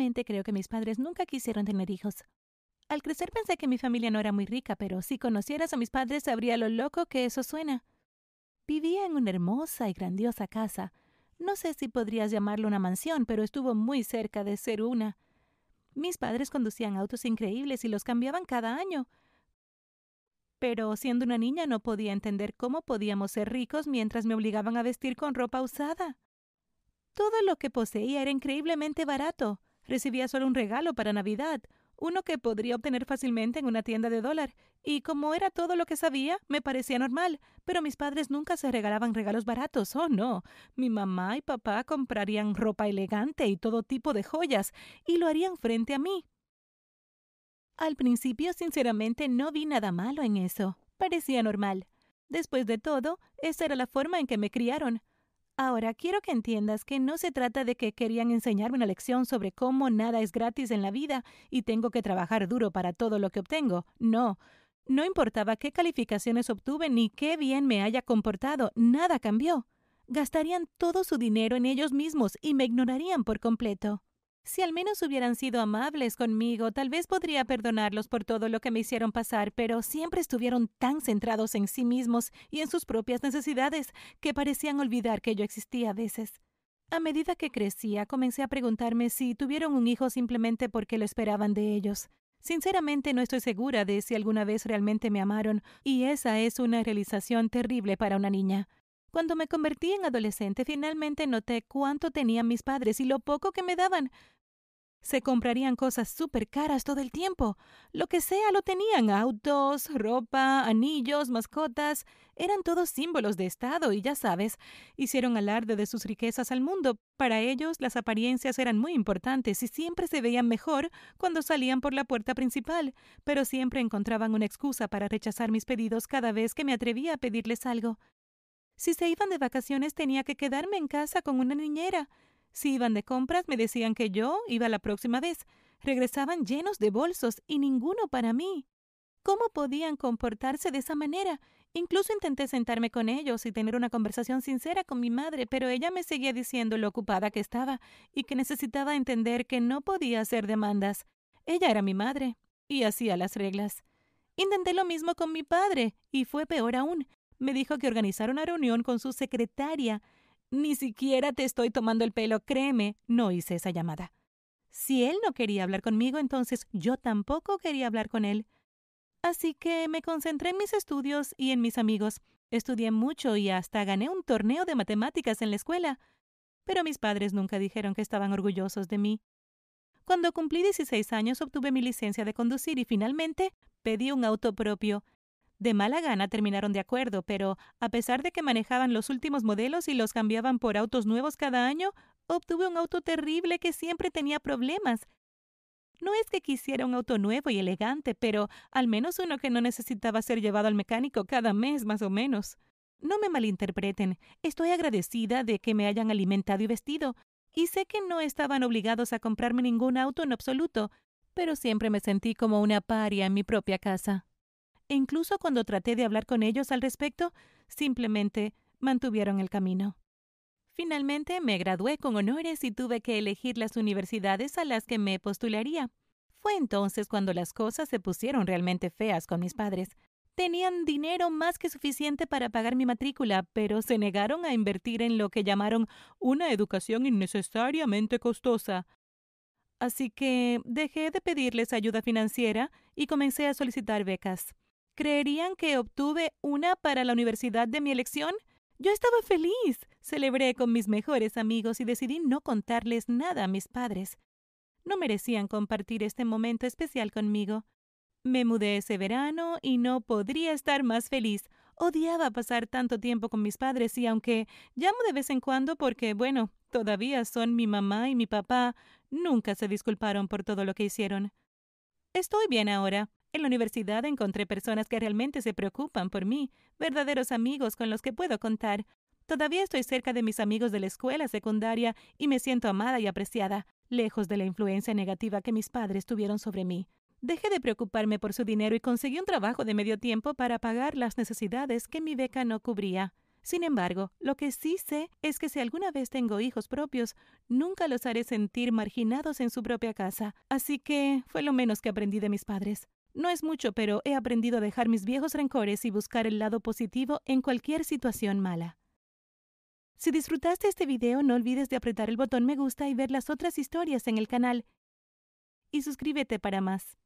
Creo que mis padres nunca quisieron tener hijos. Al crecer pensé que mi familia no era muy rica, pero si conocieras a mis padres sabría lo loco que eso suena. Vivía en una hermosa y grandiosa casa. No sé si podrías llamarlo una mansión, pero estuvo muy cerca de ser una. Mis padres conducían autos increíbles y los cambiaban cada año. Pero siendo una niña no podía entender cómo podíamos ser ricos mientras me obligaban a vestir con ropa usada. Todo lo que poseía era increíblemente barato. Recibía solo un regalo para Navidad, uno que podría obtener fácilmente en una tienda de dólar, y como era todo lo que sabía, me parecía normal, pero mis padres nunca se regalaban regalos baratos, oh no. Mi mamá y papá comprarían ropa elegante y todo tipo de joyas, y lo harían frente a mí. Al principio, sinceramente, no vi nada malo en eso. Parecía normal. Después de todo, esa era la forma en que me criaron. Ahora quiero que entiendas que no se trata de que querían enseñarme una lección sobre cómo nada es gratis en la vida y tengo que trabajar duro para todo lo que obtengo. No. No importaba qué calificaciones obtuve ni qué bien me haya comportado, nada cambió. Gastarían todo su dinero en ellos mismos y me ignorarían por completo. Si al menos hubieran sido amables conmigo, tal vez podría perdonarlos por todo lo que me hicieron pasar, pero siempre estuvieron tan centrados en sí mismos y en sus propias necesidades que parecían olvidar que yo existía a veces. A medida que crecía, comencé a preguntarme si tuvieron un hijo simplemente porque lo esperaban de ellos. Sinceramente no estoy segura de si alguna vez realmente me amaron, y esa es una realización terrible para una niña. Cuando me convertí en adolescente, finalmente noté cuánto tenían mis padres y lo poco que me daban. Se comprarían cosas súper caras todo el tiempo. Lo que sea lo tenían. Autos, ropa, anillos, mascotas. Eran todos símbolos de Estado y ya sabes, hicieron alarde de sus riquezas al mundo. Para ellos las apariencias eran muy importantes y siempre se veían mejor cuando salían por la puerta principal, pero siempre encontraban una excusa para rechazar mis pedidos cada vez que me atrevía a pedirles algo. Si se iban de vacaciones tenía que quedarme en casa con una niñera. Si iban de compras me decían que yo iba la próxima vez. Regresaban llenos de bolsos y ninguno para mí. ¿Cómo podían comportarse de esa manera? Incluso intenté sentarme con ellos y tener una conversación sincera con mi madre, pero ella me seguía diciendo lo ocupada que estaba y que necesitaba entender que no podía hacer demandas. Ella era mi madre y hacía las reglas. Intenté lo mismo con mi padre y fue peor aún me dijo que organizara una reunión con su secretaria. Ni siquiera te estoy tomando el pelo, créeme, no hice esa llamada. Si él no quería hablar conmigo, entonces yo tampoco quería hablar con él. Así que me concentré en mis estudios y en mis amigos. Estudié mucho y hasta gané un torneo de matemáticas en la escuela. Pero mis padres nunca dijeron que estaban orgullosos de mí. Cuando cumplí 16 años obtuve mi licencia de conducir y finalmente pedí un auto propio. De mala gana terminaron de acuerdo, pero a pesar de que manejaban los últimos modelos y los cambiaban por autos nuevos cada año, obtuve un auto terrible que siempre tenía problemas. No es que quisiera un auto nuevo y elegante, pero al menos uno que no necesitaba ser llevado al mecánico cada mes más o menos. No me malinterpreten, estoy agradecida de que me hayan alimentado y vestido, y sé que no estaban obligados a comprarme ningún auto en absoluto, pero siempre me sentí como una paria en mi propia casa e incluso cuando traté de hablar con ellos al respecto, simplemente mantuvieron el camino. Finalmente me gradué con honores y tuve que elegir las universidades a las que me postularía. Fue entonces cuando las cosas se pusieron realmente feas con mis padres. Tenían dinero más que suficiente para pagar mi matrícula, pero se negaron a invertir en lo que llamaron una educación innecesariamente costosa. Así que dejé de pedirles ayuda financiera y comencé a solicitar becas. ¿Creerían que obtuve una para la universidad de mi elección? Yo estaba feliz. Celebré con mis mejores amigos y decidí no contarles nada a mis padres. No merecían compartir este momento especial conmigo. Me mudé ese verano y no podría estar más feliz. Odiaba pasar tanto tiempo con mis padres y aunque llamo de vez en cuando porque, bueno, todavía son mi mamá y mi papá, nunca se disculparon por todo lo que hicieron. Estoy bien ahora. En la universidad encontré personas que realmente se preocupan por mí, verdaderos amigos con los que puedo contar. Todavía estoy cerca de mis amigos de la escuela secundaria y me siento amada y apreciada, lejos de la influencia negativa que mis padres tuvieron sobre mí. Dejé de preocuparme por su dinero y conseguí un trabajo de medio tiempo para pagar las necesidades que mi beca no cubría. Sin embargo, lo que sí sé es que si alguna vez tengo hijos propios, nunca los haré sentir marginados en su propia casa. Así que fue lo menos que aprendí de mis padres. No es mucho, pero he aprendido a dejar mis viejos rencores y buscar el lado positivo en cualquier situación mala. Si disfrutaste este video, no olvides de apretar el botón me gusta y ver las otras historias en el canal. Y suscríbete para más.